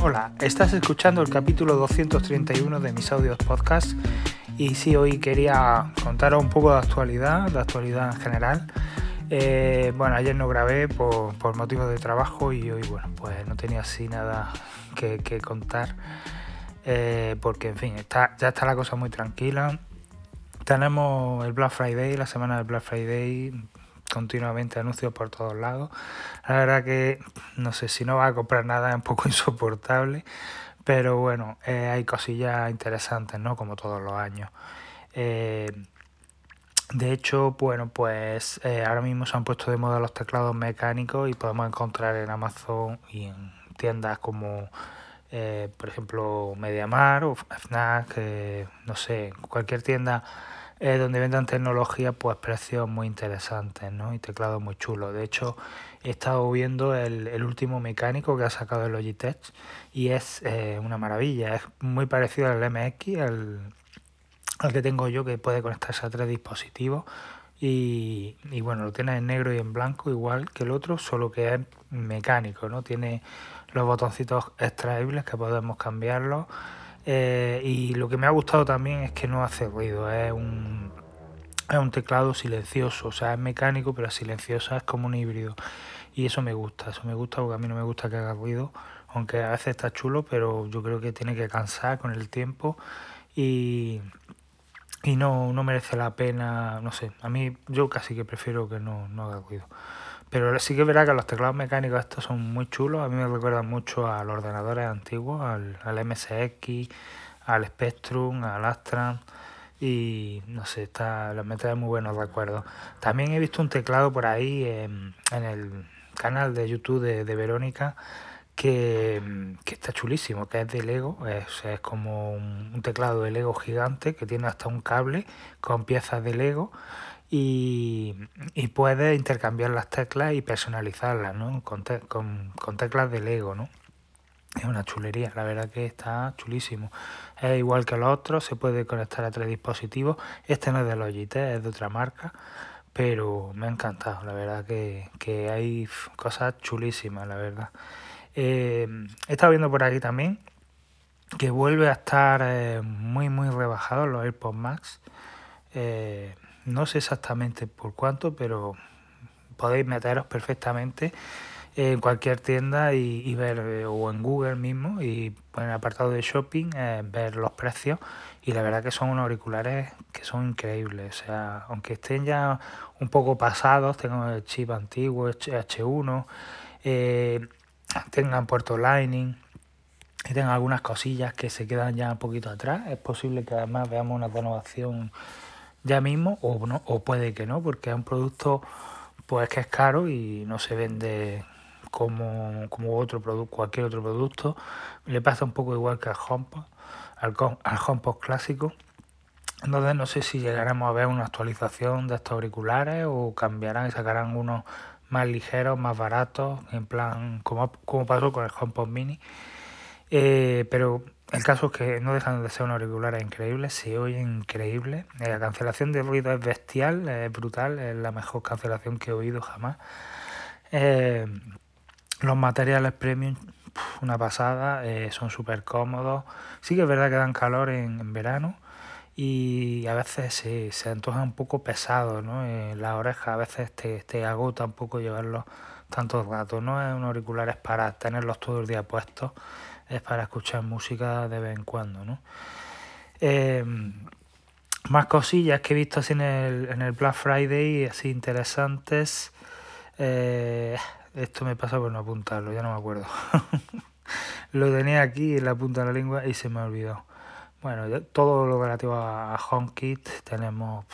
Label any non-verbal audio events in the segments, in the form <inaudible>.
Hola, estás escuchando el capítulo 231 de mis audios podcast y sí, hoy quería contaros un poco de actualidad, de actualidad en general. Eh, bueno, ayer no grabé por, motivos de trabajo y hoy, bueno, pues no tenía así nada que, contar eh, porque, en fin, está, ya está la cosa muy tranquila. Tenemos el Black Friday, la semana del Black Friday, continuamente anuncios por todos lados. La verdad que no sé si no va a comprar nada es un poco <laughs> insoportable, pero bueno, eh, hay cosillas interesantes, ¿no? Como todos los años. Eh, de hecho, bueno, pues eh, ahora mismo se han puesto de moda los teclados mecánicos y podemos encontrar en Amazon y en tiendas como, por ejemplo, MediaMar o FNAC, no sé, cualquier tienda eh, donde vendan tecnología, pues precios muy interesantes, ¿no? Y teclados muy chulos. De hecho, he estado viendo el, último mecánico que ha sacado el Logitech y es eh, una maravilla. Es muy parecido al MX, al, al que tengo yo, que puede conectarse a tres dispositivos. Y, y, bueno, lo tiene en negro y en blanco igual que el otro, solo que es mecánico, ¿no? Tiene los botoncitos extraíbles que podemos cambiarlos eh, y lo que me ha gustado también es que no hace ruido, es un, es un teclado silencioso, o sea, es mecánico pero silencioso, es como un híbrido. Y eso me gusta, eso me gusta porque a mí no me gusta que haga ruido, aunque a veces está chulo, pero yo creo que tiene que cansar con el tiempo y, y no, no merece la pena, no sé, a mí yo casi que prefiero que no, no haga ruido. Pero sí que verá que los teclados mecánicos estos son muy chulos. A mí me recuerdan mucho a los ordenadores antiguos, al, al MSX, al Spectrum, al Astra. Y no sé, está, me trae muy buenos recuerdos. También he visto un teclado por ahí en, el canal de YouTube de, Verónica que, está chulísimo, que es de Lego, es, es como un, teclado de Lego gigante que tiene hasta un cable con piezas de Lego y, y puedes intercambiar las teclas y personalizarlas, ¿no? Con, con, teclas de Lego, ¿no? Es una chulería, la verdad que está chulísimo. Es igual que los otros, se puede conectar a tres dispositivos. Este no es de Logitech, es de otra marca, pero me ha encantado, la verdad que, que hay cosas chulísimas, la verdad. Eh, he estado viendo por aquí también que vuelve a estar eh, muy, muy rebajado los AirPods Max. Eh, no sé exactamente por cuánto, pero podéis meteros perfectamente en cualquier tienda y, ver, eh, o en Google mismo, y en el apartado de shopping, eh, ver los precios. Y la verdad que son unos auriculares que son increíbles. O sea, aunque estén ya un poco pasados, tengan el chip antiguo, H1, eh, tengan puerto Lightning y tengan algunas cosillas que se quedan ya un poquito atrás, es posible que además veamos una renovación ya mismo o no o puede que no porque es un producto pues que es caro y no se vende como, como otro producto cualquier otro producto le pasa un poco igual que al HomePod al, al HomePod clásico entonces no sé si llegaremos a ver una actualización de estos auriculares o cambiarán y sacarán unos más ligeros, más baratos, en plan como, como pasó con el HomePod Mini. Eh, pero el caso es que no dejan de ser unos auriculares increíbles, se oye increíble. Eh, la cancelación de ruido es bestial, es brutal, es la mejor cancelación que he oído jamás. Eh, los materiales premium, una pasada, eh, son súper cómodos. Sí que es verdad que dan calor en, verano y a veces se, se antoja un poco pesado, ¿no? las orejas a veces te, te agota un poco llevarlos tantos rato. No es un auriculares para tenerlos todo el día puestos es para escuchar música de vez en cuando, ¿no? Eh, más cosillas que he visto así en el, en el Black Friday, así interesantes. Eh, esto me pasa por no apuntarlo, ya no me acuerdo. <laughs> lo tenía aquí en la punta de la lengua y se me ha olvidado. Bueno, todo lo relativo a HomeKit tenemos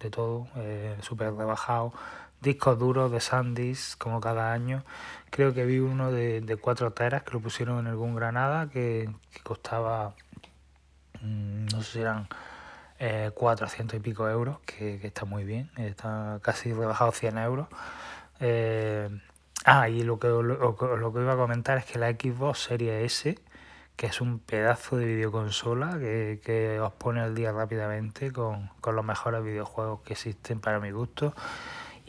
de todo, eh, súper rebajado discos duros de Sandys, como cada año. Creo que vi uno de, de 4 teras que lo pusieron en algún Granada que, costaba, mm, no sé si eran eh, 400 y pico euros, que, está muy bien, está casi rebajado 100 euros. Eh, ah, y lo que, lo, que iba a comentar es que la Xbox Series S, que es un pedazo de videoconsola que, que os pone al día rápidamente con, con los mejores videojuegos que existen para mi gusto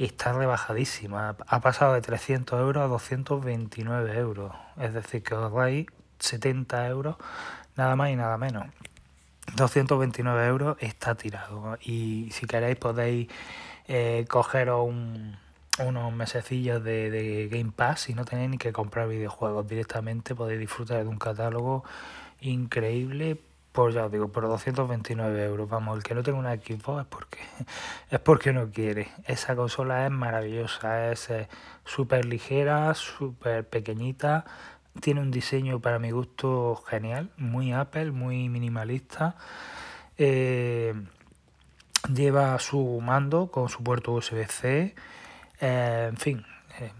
está rebajadísima. Ha pasado de 300 euros a 229 euros. Es decir, que os vais 70 euros, nada más y nada menos. 229 euros está tirado. Y si queréis podéis eh, cogeros unos mesecillos de, de, Game Pass y no tenéis ni que comprar videojuegos directamente. Podéis disfrutar de un catálogo increíble por ya os digo, por 229 euros. Vamos, el que no tenga una Xbox es porque, <laughs> es porque no quiere. Esa consola es maravillosa, es eh, súper ligera, súper pequeñita. Tiene un diseño para mi gusto genial, muy Apple, muy minimalista. Eh, lleva su mando con su puerto USB-C. Eh, en fin,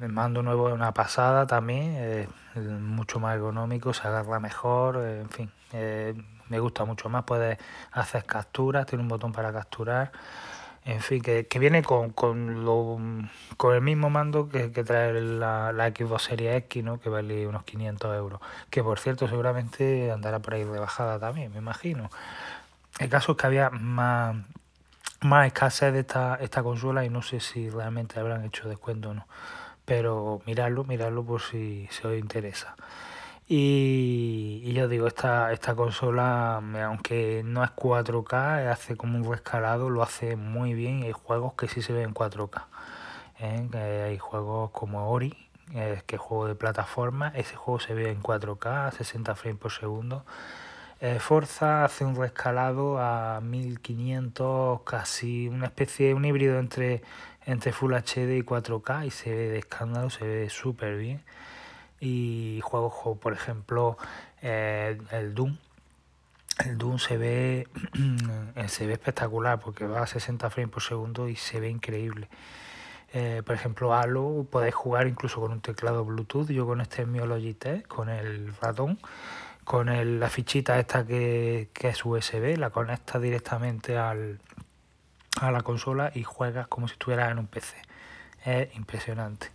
el mando nuevo es una pasada también, mucho más ergonómico, se agarra mejor, en fin me gusta mucho más. Puedes hacer capturas, tiene un botón para capturar. En fin, que, viene con, con, lo, con el mismo mando que, que trae la, la, Xbox Series X, ¿no? que vale unos 500 euros. Que por cierto, seguramente andará por ahí de bajada también, me imagino. El caso es que había más, más escasez de esta, esta consola y no sé si realmente habrán hecho descuento o no. Pero miradlo, miradlo por si, si os interesa. Y, yo digo, esta, esta consola, aunque no es 4K, hace como un rescalado, lo hace muy bien y hay juegos que sí se ven en 4K. ¿eh? Hay juegos como Ori, que es juego de plataforma, ese juego se ve en 4K, a 60 frames por segundo. Eh, Forza hace un rescalado a 1500, casi una especie, un híbrido entre, entre Full HD y 4K y se ve de escándalo, se ve súper bien y juegos como por ejemplo eh, el Doom. El Doom se ve, <clears throat> se ve espectacular porque va a 60 frames por segundo y se ve increíble. Eh, por ejemplo, Halo podéis jugar incluso con un teclado Bluetooth. Yo con este mío Logitech, con el ratón, con el, la fichita esta que, que es USB, la conectas directamente al, a la consola y juegas como si estuvieras en un PC. Es impresionante.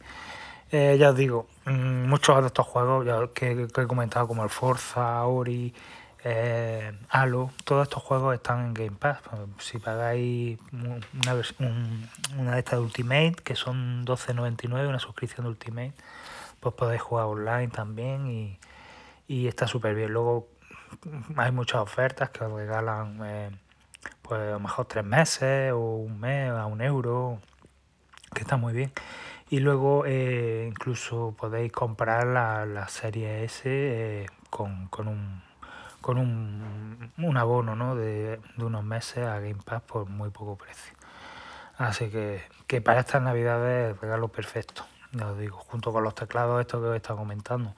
Eh, ya os digo, mm, muchos de estos juegos que, he comentado, como el Forza, Ori, eh, Halo, todos estos juegos están en Game Pass. Si pagáis una, una de estas de Ultimate, que son 12.99, una suscripción de Ultimate, pues podéis jugar online también y, y está súper bien. Luego hay muchas ofertas que os regalan, eh, pues a lo mejor tres meses o un mes a un euro, que está muy bien. Y luego eh, incluso podéis comprar la, la serie S eh, con, con, un, con un, un abono ¿no? de, de, unos meses a Game Pass por muy poco precio. Así que, que para estas navidades regalo perfecto, ya os digo, junto con los teclados estos que os he estado comentando.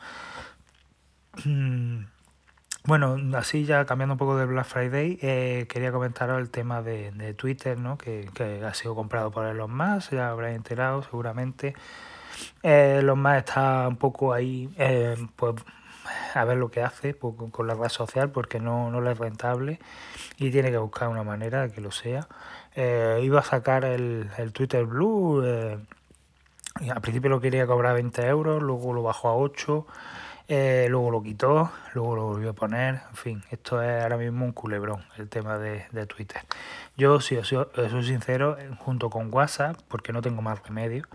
<clears throat> Bueno, así ya cambiando un poco de Black Friday, eh, quería comentaros el tema de, de Twitter, ¿no? Que, que, ha sido comprado por Elon Musk, ya habréis enterado seguramente. Eh, Elon Musk está un poco ahí, eh, pues a ver lo que hace pues, con la red social porque no, no le es rentable y tiene que buscar una manera de que lo sea. Eh, iba a sacar el, el Twitter Blue, al principio lo quería cobrar 20 euros, luego lo bajó a 8 eh, luego lo quitó, luego lo volvió a poner, en fin, esto es ahora mismo un culebrón, el tema de, de Twitter. Yo, si os soy, soy, sincero, junto con WhatsApp, porque no tengo más remedio,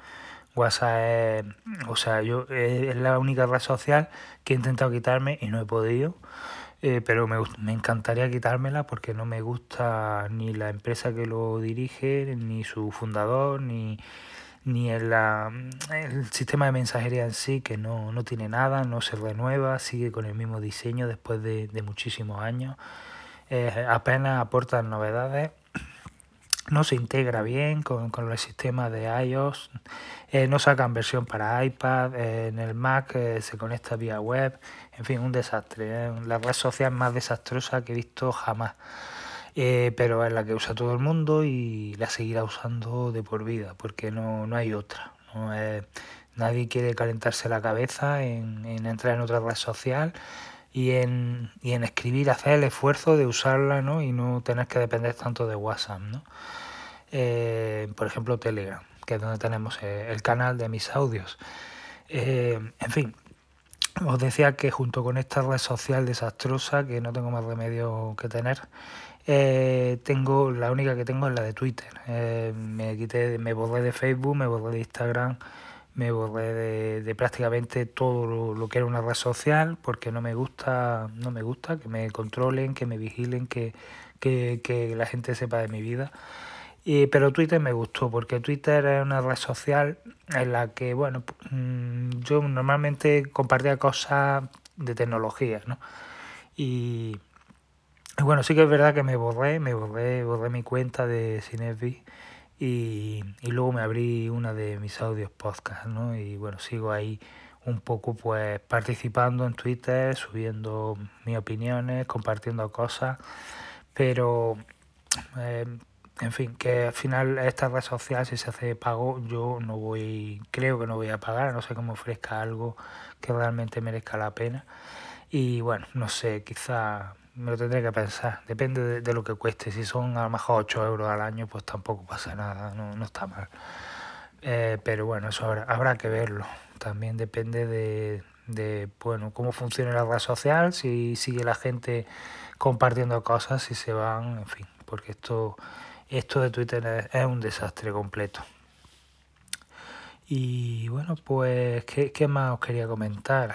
WhatsApp es, o sea, yo es la única red social que he intentado quitarme y no he podido. Eh, pero me, me encantaría quitármela porque no me gusta ni la empresa que lo dirige, ni su fundador, ni, ni el, el sistema de mensajería en sí, que no, no, tiene nada, no se renueva, sigue con el mismo diseño después de, de muchísimos años. Apenas aportan novedades, no se integra bien con, con el sistema de iOS, eh, no sacan versión para iPad, eh, en el Mac eh, se conecta vía web, en fin, un desastre, la red social más desastrosa que he visto jamás eh, pero es la que usa todo el mundo y la seguirá usando de por vida, porque no, no hay otra. ¿no? Eh, nadie quiere calentarse la cabeza en, en, entrar en otra red social y en, y en escribir, hacer el esfuerzo de usarla ¿no? y no tener que depender tanto de WhatsApp. ¿no? Eh, por ejemplo, Telegram, que es donde tenemos eh, el canal de mis audios. En fin, os decía que junto con esta red social desastrosa, que no tengo más remedio que tener, eh, tengo la única que tengo es la de Twitter. Eh, me quité, me borré de Facebook, me borré de Instagram, me borré de, prácticamente todo lo, que era una red social porque no me gusta, no me gusta que me controlen, que me vigilen, que, que, la gente sepa de mi vida. Y, pero Twitter me gustó porque Twitter es una red social en la que, bueno, mm, yo normalmente compartía cosas de tecnología, ¿no? Y, bueno, sí que es verdad que me borré, me borré, borré mi cuenta de Cinevi y, y luego me abrí una de mis audios podcast, ¿no? Y bueno, sigo ahí un poco pues participando en Twitter, subiendo mis opiniones, compartiendo cosas, pero eh, en fin, que al final esta red social si se hace pago, yo no voy, creo que no voy a pagar, no sé cómo ofrezca algo que realmente merezca la pena. Y bueno, no sé, quizá me lo tendré que pensar. Depende de, lo que cueste. Si son a lo mejor 8 euros al año, pues tampoco pasa nada, no, no está mal. Eh, pero bueno, eso habrá, habrá, que verlo. También depende de, de, bueno, cómo funciona la red social, si sigue la gente compartiendo cosas, si se van, en fin, porque esto, esto de Twitter es, es un desastre completo. Y bueno, pues, ¿qué, ¿qué, más os quería comentar?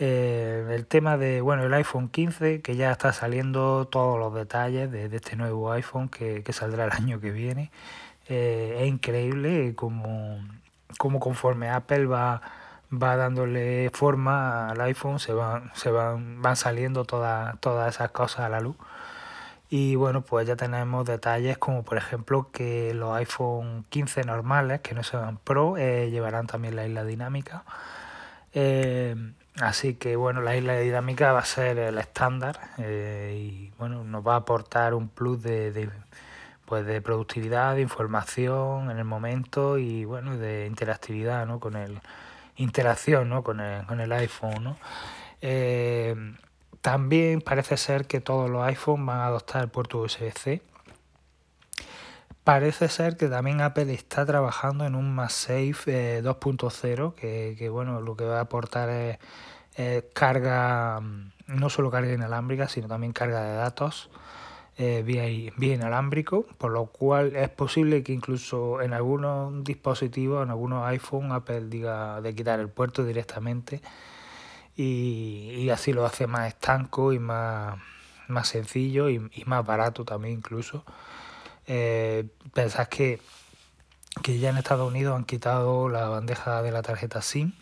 Eh, el tema de, bueno, el iPhone 15, que ya está saliendo todos los detalles de, este nuevo iPhone que, saldrá el año que viene. Eh, es increíble como, como conforme Apple va, va dándole forma al iPhone, se van, se van, van saliendo todas, todas esas cosas a la luz. Y bueno, pues ya tenemos detalles como por ejemplo que los iPhone 15 normales, que no sean Pro, eh, llevarán también la isla dinámica. Así que bueno, la isla dinámica va a ser el estándar eh, y bueno, nos va a aportar un plus de, pues de productividad, de información en el momento y bueno, de interactividad, ¿no? Con el interacción, ¿no? Con el, con el iPhone, ¿no? Eh, también parece ser que todos los iPhones van a adoptar el puerto USB-C Parece ser que también Apple está trabajando en un MagSafe 2.0, eh, que, bueno, lo que va a aportar es, carga, mm, no solo carga inalámbrica, sino también carga de datos eh, vía, vía, inalámbrico, por lo cual es posible que incluso en algunos dispositivos, en algunos iPhone, Apple diga de quitar el puerto directamente y, y así lo hace más estanco y más, más sencillo y, y más barato también incluso. Eh, que, que ya en Estados Unidos han quitado la bandeja de la tarjeta SIM.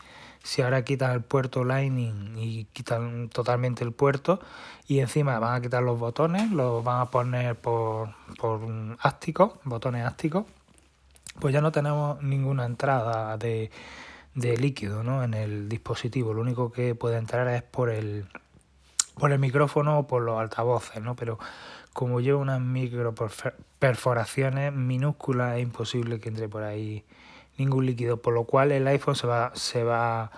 Si ahora quitan el puerto Lightning y quitan totalmente el puerto y encima van a quitar los botones, los van a poner por, por ácticos, botones ácticos, pues ya no tenemos ninguna entrada de, de líquido ¿no? en el dispositivo. Lo único que puede entrar es por el, por el micrófono o por los altavoces, ¿no? Pero como lleva unas micro perforaciones minúsculas, es imposible que entre por ahí ningún líquido, por lo cual el iPhone se va, se va,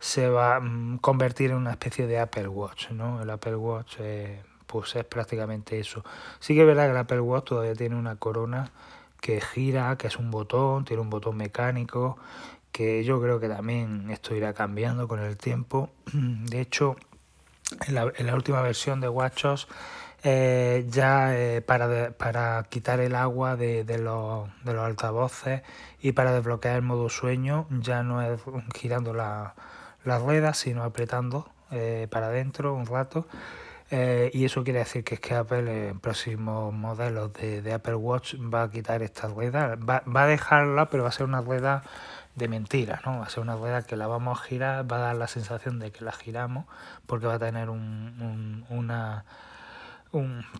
se va a mm, convertir en una especie de Apple Watch, ¿no? El Apple Watch pues es prácticamente eso. Sí que es verdad que el Apple Watch todavía tiene una corona que gira, que es un botón, tiene un botón mecánico, que yo creo que también esto irá cambiando con el tiempo. <clears throat> De hecho, en la última versión de WatchOS eh, ya eh, para, para quitar el agua de, de, los, de los altavoces y para desbloquear el modo sueño ya no es girando la, las ruedas sino apretando eh, para adentro un rato y eso quiere decir que es que Apple en próximos modelos de, de, Apple Watch va a quitar esta rueda va, va, a dejarla pero va a ser una rueda de mentira, ¿no? Va a ser una rueda que la vamos a girar, va a dar la sensación de que la giramos porque va a tener un, un, una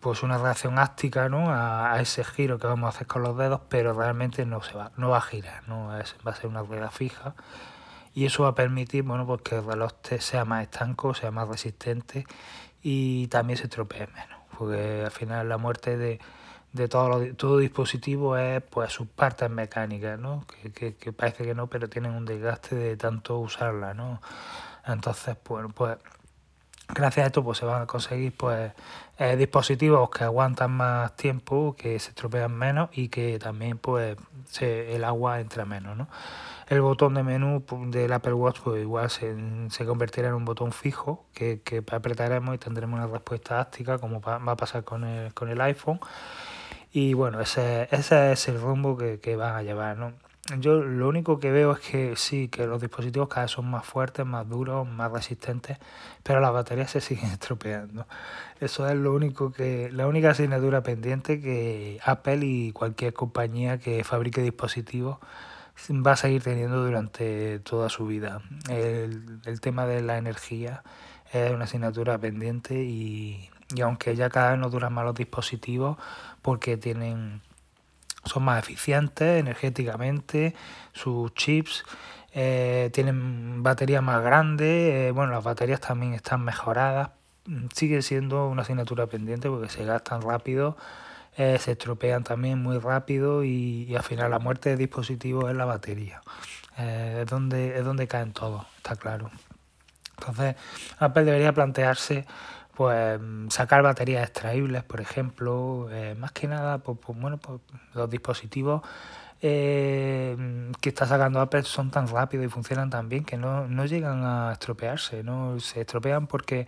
pues una reacción áctica ¿no? A, ese giro que vamos a hacer con los dedos, pero realmente no se va, no va a girar, ¿no? va a ser una rueda fija y eso va a permitir bueno, pues que el reloj sea más estanco, sea más resistente y también se estropee menos, porque al final la muerte de, de todo, todo dispositivo es pues sus partes mecánicas, ¿no? Que, que, que, parece que no, pero tienen un desgaste de tanto usarla, ¿no? Entonces, bueno, pues gracias a esto pues se van a conseguir pues eh, dispositivos que aguantan más tiempo, que se estropean menos y que también pues se, el agua entra menos, ¿no? El botón de menú del Apple Watch pues igual se, se convertirá en un botón fijo que, que apretaremos y tendremos una respuesta áctica como va a pasar con el, con el iPhone y bueno, ese, ese es el rumbo que, que van a llevar, ¿no? Yo lo único que veo es que sí, que los dispositivos cada vez son más fuertes, más duros, más resistentes, pero las baterías se <laughs> siguen estropeando. Eso es lo único que, la única asignatura pendiente que Apple y cualquier compañía que fabrique dispositivos va a seguir teniendo durante toda su vida. El, el tema de la energía es una asignatura pendiente y, y aunque ya cada vez no duran más los dispositivos porque tienen son más eficientes energéticamente, sus chips eh, tienen baterías más grandes, eh, bueno, las baterías también están mejoradas, sigue siendo una asignatura pendiente porque se gastan rápido, eh, se estropean también muy rápido y, al final la muerte de dispositivos es la batería, es, donde, es donde caen todos, está claro. Entonces, Apple debería plantearse pues sacar baterías extraíbles, por ejemplo, eh, más que nada, pues, pues bueno, pues los dispositivos eh, que está sacando Apple son tan rápidos y funcionan tan bien que no, no llegan a estropearse, no se estropean porque,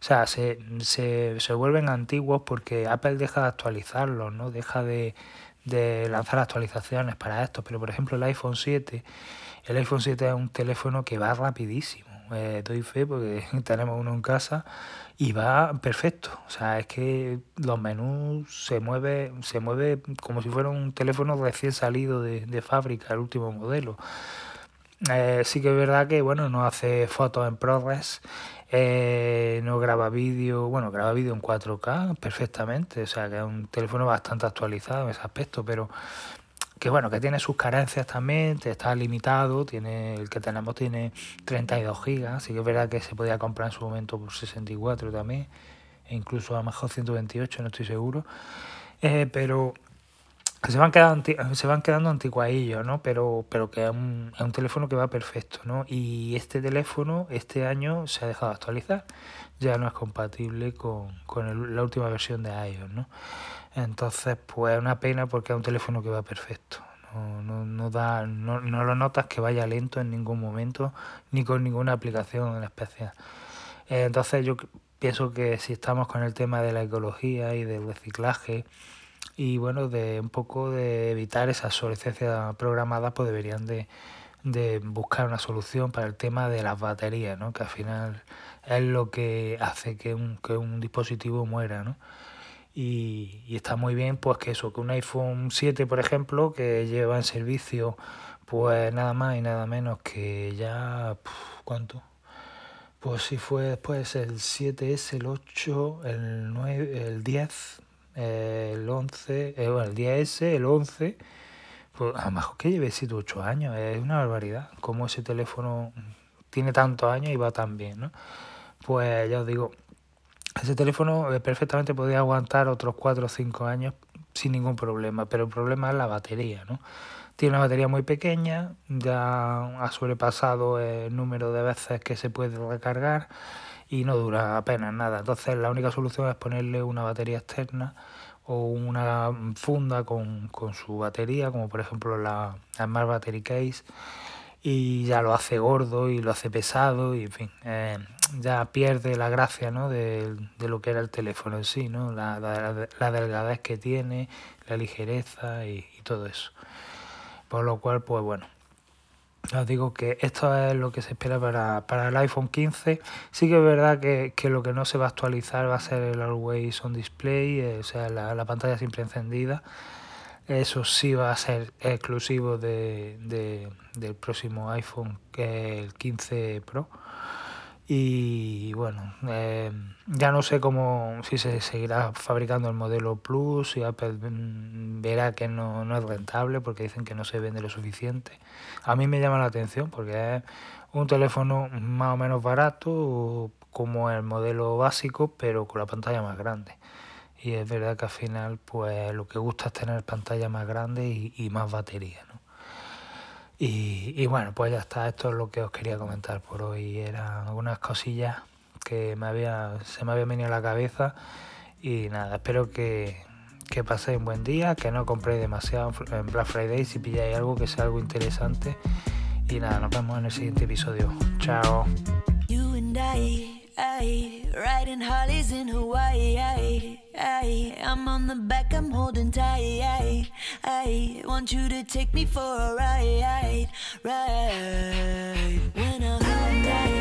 o sea, se, se, se vuelven antiguos porque Apple deja de actualizarlos, no deja de, de lanzar actualizaciones para esto, pero por ejemplo el iPhone 7, el iPhone 7 es un teléfono que va rapidísimo, eh, doy fe porque <laughs> tenemos uno en casa y va perfecto. O sea, es que los menús se mueve, se mueve como si fuera un teléfono recién salido de, de fábrica, el último modelo. Eh, sí que es verdad que bueno, no hace fotos en ProRes, eh, no graba vídeo, bueno, graba vídeo en 4K perfectamente, o sea que es un teléfono bastante actualizado en ese aspecto, pero que bueno, que tiene sus carencias también, está limitado, tiene el que tenemos tiene 32 gigas, así que es verdad que se podía comprar en su momento por 64 también, e incluso a lo mejor 128, no estoy seguro, eh, pero se van quedando se van quedando anticuadillos, ¿no? Pero pero que es un, es un teléfono que va perfecto, ¿no? Y este teléfono este año se ha dejado de actualizar, ya no es compatible con, con la última versión de iOS, ¿no? Entonces, pues es una pena porque es un teléfono que va perfecto. No, no, no, da, no, no lo notas que vaya lento en ningún momento, ni con ninguna aplicación en especial. Entonces yo pienso que si estamos con el tema de la ecología y del reciclaje y bueno, de un poco de evitar esa obsolescencia programada, pues deberían de, de buscar una solución para el tema de las baterías, ¿no? que al final es lo que hace que un, que un dispositivo muera. ¿no? Y, y, está muy bien pues que eso, que un iPhone 7 por ejemplo, que lleva en servicio pues nada más y nada menos que ya, ¿cuánto? Pues si fue después el 7S, el 8, el 9, el 10, el 11, eh, bueno, el 10S, el 11, pues a lo mejor que lleve 7 o 8 años, es una barbaridad, como ese teléfono tiene tantos años y va tan bien, ¿no? Pues ya os digo, ese teléfono eh, perfectamente podría aguantar otros 4 o 5 años sin ningún problema, pero el problema es la batería, ¿no? Tiene una batería muy pequeña, ya ha sobrepasado el número de veces que se puede recargar y no dura apenas nada. Entonces la única solución es ponerle una batería externa o una funda con, con su batería, como por ejemplo la, la Smart Battery Case, y ya lo hace gordo y lo hace pesado y en fin, eh, ya pierde la gracia ¿no? de, de, lo que era el teléfono en sí, ¿no? la, la, delgadez que tiene, la ligereza y, todo eso. Por lo cual, pues bueno, os digo que esto es lo que se espera para, para el iPhone 15. Sí que es verdad que, que, lo que no se va a actualizar va a ser el Always On Display, eh, o sea, la, la pantalla siempre encendida. Eso sí va a ser exclusivo de, de, del próximo iPhone, que es el 15 Pro. Y bueno, eh, ya no sé cómo, si se seguirá fabricando el modelo Plus, si Apple verá que no, no es rentable porque dicen que no se vende lo suficiente. A mí me llama la atención porque es un teléfono más o menos barato, como el modelo básico, pero con la pantalla más grande y es verdad que al final pues lo que gusta es tener pantalla más grande y, y más batería ¿no? Y, y, bueno pues ya está esto es lo que os quería comentar por hoy. Eran algunas cosillas que me había se me habían venido a la cabeza. Y nada espero que, que paséis un buen día que no compréis demasiado en Black Friday si pilláis algo que sea algo interesante. Y nada nos vemos en el siguiente episodio. Chao ay, riding Harleys in Hawaii. Ay, ay, I'm on the back, I'm holding tight. Ay, ay, want you to take me for a ride, ride. When I